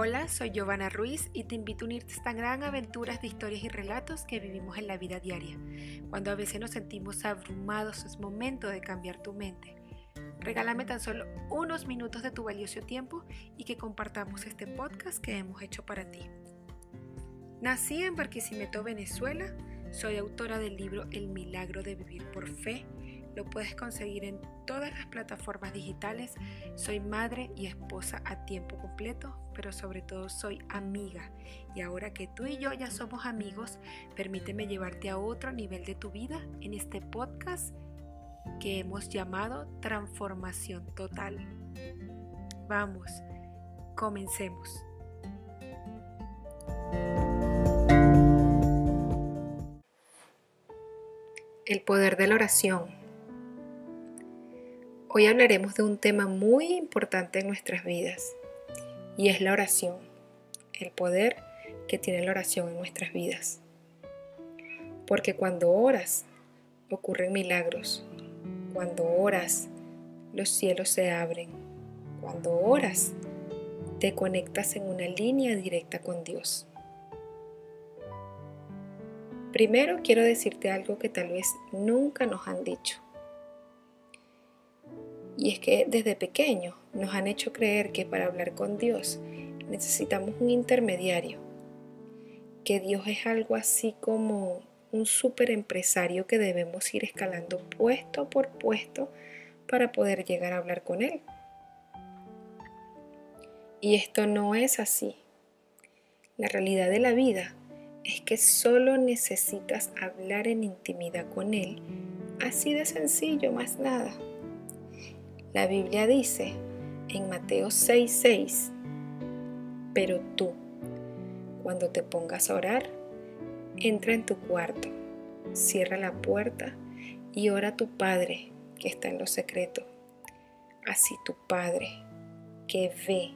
Hola, soy Giovanna Ruiz y te invito a unirte a esta gran aventura de historias y relatos que vivimos en la vida diaria. Cuando a veces nos sentimos abrumados, es momento de cambiar tu mente. Regálame tan solo unos minutos de tu valioso tiempo y que compartamos este podcast que hemos hecho para ti. Nací en Barquisimeto, Venezuela. Soy autora del libro El milagro de vivir por fe lo puedes conseguir en todas las plataformas digitales. Soy madre y esposa a tiempo completo, pero sobre todo soy amiga. Y ahora que tú y yo ya somos amigos, permíteme llevarte a otro nivel de tu vida en este podcast que hemos llamado Transformación Total. Vamos, comencemos. El poder de la oración. Hoy hablaremos de un tema muy importante en nuestras vidas y es la oración, el poder que tiene la oración en nuestras vidas. Porque cuando oras ocurren milagros, cuando oras los cielos se abren, cuando oras te conectas en una línea directa con Dios. Primero quiero decirte algo que tal vez nunca nos han dicho y es que desde pequeños nos han hecho creer que para hablar con Dios necesitamos un intermediario, que Dios es algo así como un super empresario que debemos ir escalando puesto por puesto para poder llegar a hablar con Él. Y esto no es así. La realidad de la vida es que solo necesitas hablar en intimidad con Él, así de sencillo, más nada. La Biblia dice en Mateo 6:6, pero tú, cuando te pongas a orar, entra en tu cuarto, cierra la puerta y ora a tu Padre que está en lo secreto. Así tu Padre, que ve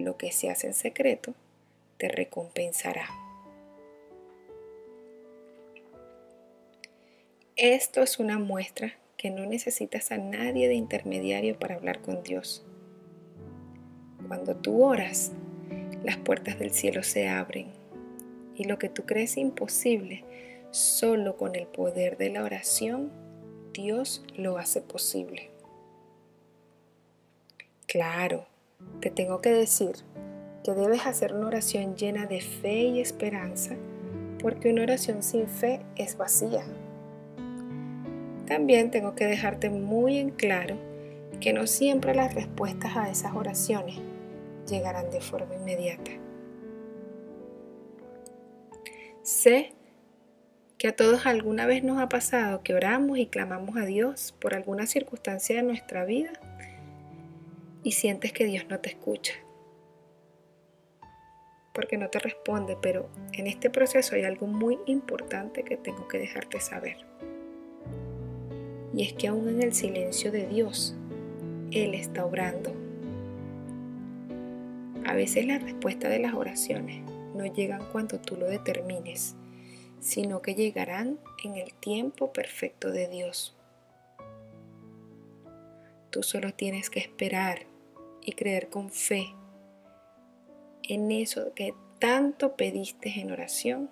lo que se hace en secreto, te recompensará. Esto es una muestra que no necesitas a nadie de intermediario para hablar con Dios. Cuando tú oras, las puertas del cielo se abren y lo que tú crees imposible, solo con el poder de la oración, Dios lo hace posible. Claro, te tengo que decir que debes hacer una oración llena de fe y esperanza, porque una oración sin fe es vacía. También tengo que dejarte muy en claro que no siempre las respuestas a esas oraciones llegarán de forma inmediata. Sé que a todos alguna vez nos ha pasado que oramos y clamamos a Dios por alguna circunstancia de nuestra vida y sientes que Dios no te escucha, porque no te responde, pero en este proceso hay algo muy importante que tengo que dejarte saber y es que aún en el silencio de Dios, Él está obrando. A veces la respuesta de las oraciones no llegan cuando tú lo determines, sino que llegarán en el tiempo perfecto de Dios. Tú solo tienes que esperar y creer con fe en eso que tanto pediste en oración,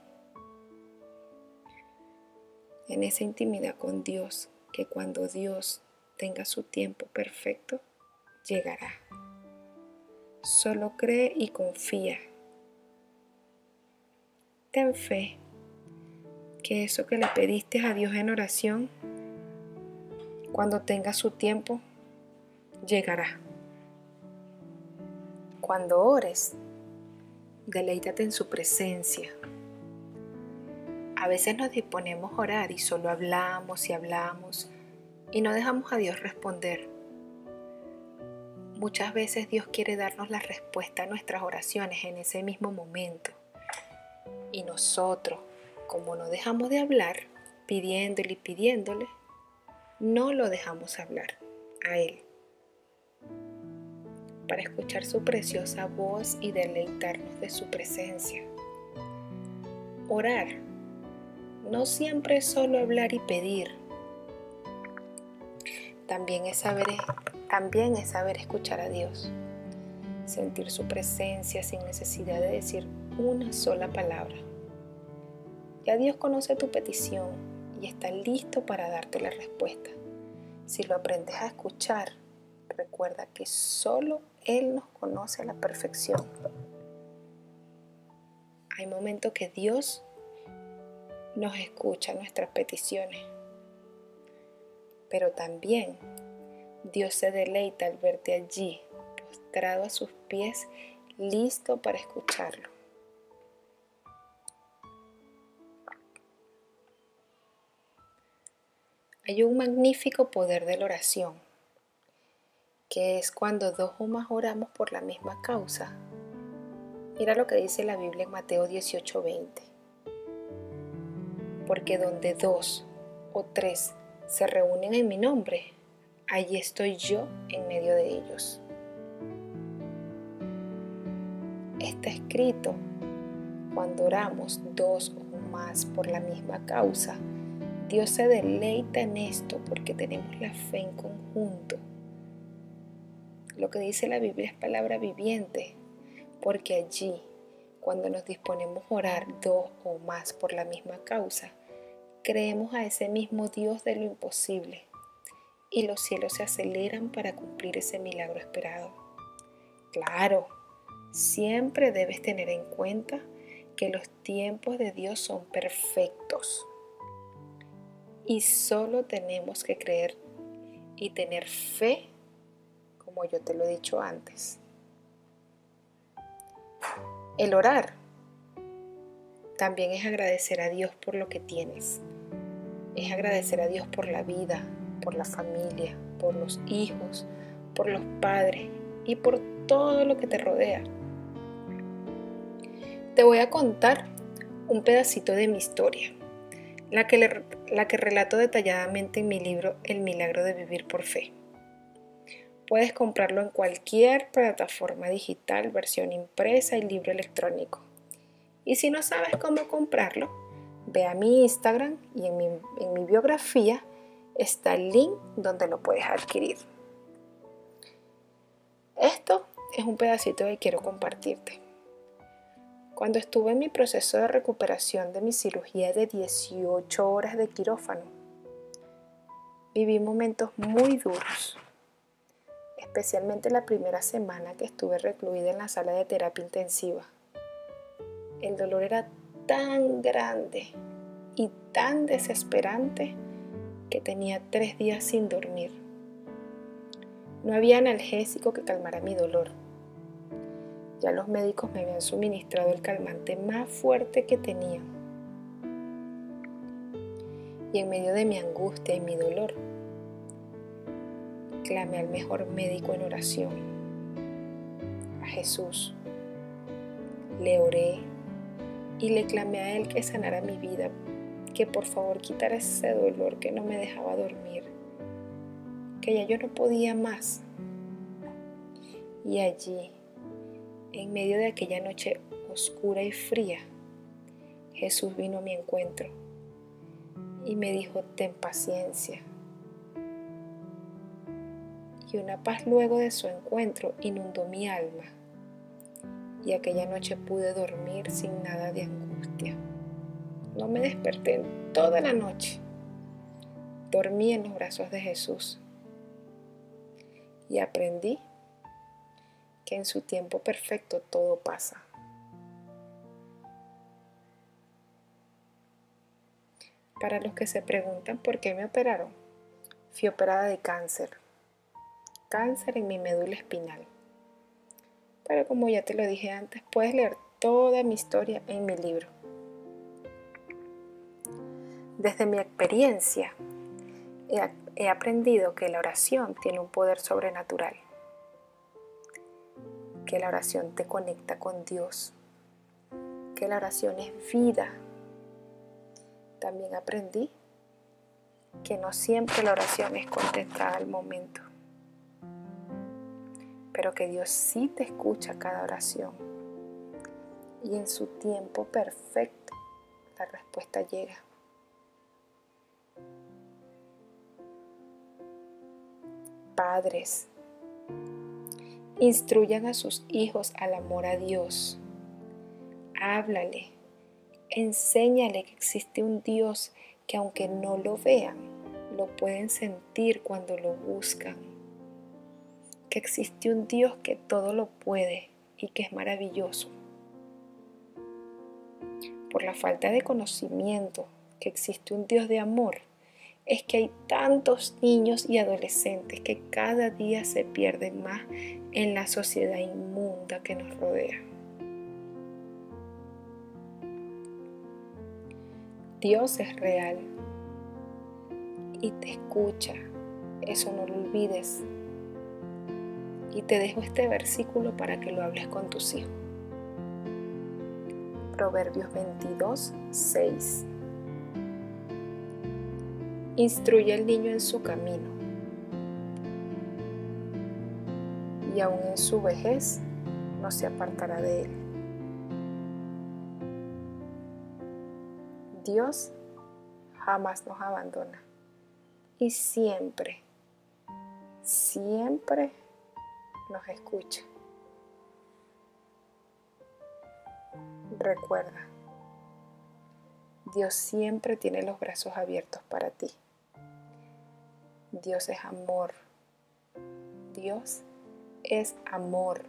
en esa intimidad con Dios que cuando Dios tenga su tiempo perfecto, llegará. Solo cree y confía. Ten fe que eso que le pediste a Dios en oración, cuando tenga su tiempo, llegará. Cuando ores, deleítate en su presencia a veces nos disponemos a orar y solo hablamos y hablamos y no dejamos a Dios responder. Muchas veces Dios quiere darnos la respuesta a nuestras oraciones en ese mismo momento. Y nosotros, como no dejamos de hablar, pidiéndole y pidiéndole, no lo dejamos hablar a Él para escuchar su preciosa voz y deleitarnos de su presencia. Orar no siempre es solo hablar y pedir. También es saber, también es saber escuchar a Dios. sentir su presencia sin necesidad de decir una sola palabra. Ya Dios conoce tu petición y está listo para darte la respuesta. Si lo aprendes a escuchar, recuerda que solo Él nos conoce a la perfección. Hay momentos que Dios nos escucha nuestras peticiones, pero también Dios se deleita al verte allí, postrado a sus pies, listo para escucharlo. Hay un magnífico poder de la oración, que es cuando dos o más oramos por la misma causa. Mira lo que dice la Biblia en Mateo 18:20. Porque donde dos o tres se reúnen en mi nombre, allí estoy yo en medio de ellos. Está escrito, cuando oramos dos o más por la misma causa, Dios se deleita en esto porque tenemos la fe en conjunto. Lo que dice la Biblia es palabra viviente, porque allí, cuando nos disponemos a orar dos o más por la misma causa, creemos a ese mismo Dios de lo imposible y los cielos se aceleran para cumplir ese milagro esperado. Claro, siempre debes tener en cuenta que los tiempos de Dios son perfectos y solo tenemos que creer y tener fe, como yo te lo he dicho antes. El orar también es agradecer a Dios por lo que tienes. Es agradecer a Dios por la vida, por la familia, por los hijos, por los padres y por todo lo que te rodea. Te voy a contar un pedacito de mi historia la que, la que relato detalladamente en mi libro El milagro de vivir por fe. Puedes comprarlo en cualquier plataforma digital, versión impresa y libro electrónico. Y si no sabes cómo comprarlo, ve a mi Instagram y en mi, biografía está el link donde lo puedes adquirir. Esto es un pedacito que quiero compartirte. Cuando estuve en mi proceso de recuperación de mi cirugía de 18 horas de quirófano, viví momentos muy duros, especialmente la primera semana que estuve recluida en la sala de terapia intensiva. El dolor era tan grande y tan desesperante que tenía tres días sin dormir. No había analgésico que calmara mi dolor ya los médicos me habían suministrado el calmante más fuerte que tenían. Y en medio de mi angustia y mi dolor, clamé al mejor médico en oración, a Jesús. Le oré y le clamé a Él que sanara mi vida, que por favor quitara ese dolor que no me dejaba dormir, que ya yo no podía más. Y allí, en medio de aquella noche oscura y fría, Jesús vino a mi encuentro y me dijo, ten paciencia. Y una paz luego de su encuentro inundó mi alma y aquella noche pude dormir sin nada de angustia. No me desperté toda la noche. Dormí en los brazos de Jesús y aprendí que en su tiempo perfecto todo pasa. Para los que se preguntan por qué me operaron, fui operada de cáncer. Cáncer en mi médula espinal. Pero como ya te lo dije antes, puedes leer toda mi historia en mi libro. Desde mi experiencia, he, aprendido que la oración tiene un poder sobrenatural que la oración te conecta con Dios, que la oración es vida. También aprendí que no siempre la oración es contestada al momento, pero que Dios sí te escucha cada oración y en su tiempo perfecto la respuesta llega. Padres, Instruyan a sus hijos al amor a Dios. Háblale. Enséñale que existe un Dios que aunque no lo vean, lo pueden sentir cuando lo buscan. Que existe un Dios que todo lo puede y que es maravilloso. Por la falta de conocimiento que existe un Dios de amor, es que hay tantos niños y adolescentes que cada día se pierden más en la sociedad inmunda que nos rodea. Dios es real y te escucha, eso no lo olvides. Y te dejo este versículo para que lo hables con tus hijos. Proverbios 22, 6. Instruye al niño en su camino, y aún en su vejez no se apartará de él. Dios jamás nos abandona y siempre, siempre nos escucha. Recuerda, Dios siempre tiene los brazos abiertos para ti. Dios es amor. Dios es amor.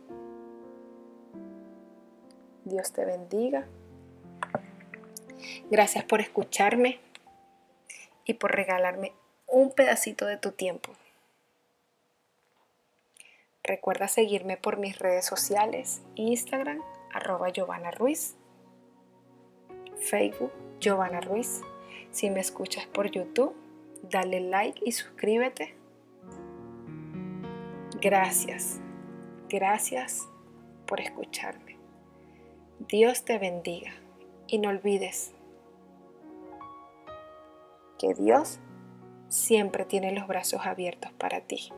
Dios te bendiga. Gracias por escucharme y por regalarme un pedacito de tu tiempo. Recuerda seguirme por mis redes sociales, Instagram, arroba Giovanna Ruiz, Facebook, Giovanna Ruiz. Si me escuchas por YouTube, dale like y suscríbete. Gracias, gracias por escucharme. Dios te bendiga y no olvides que Dios siempre tiene los brazos abiertos para ti.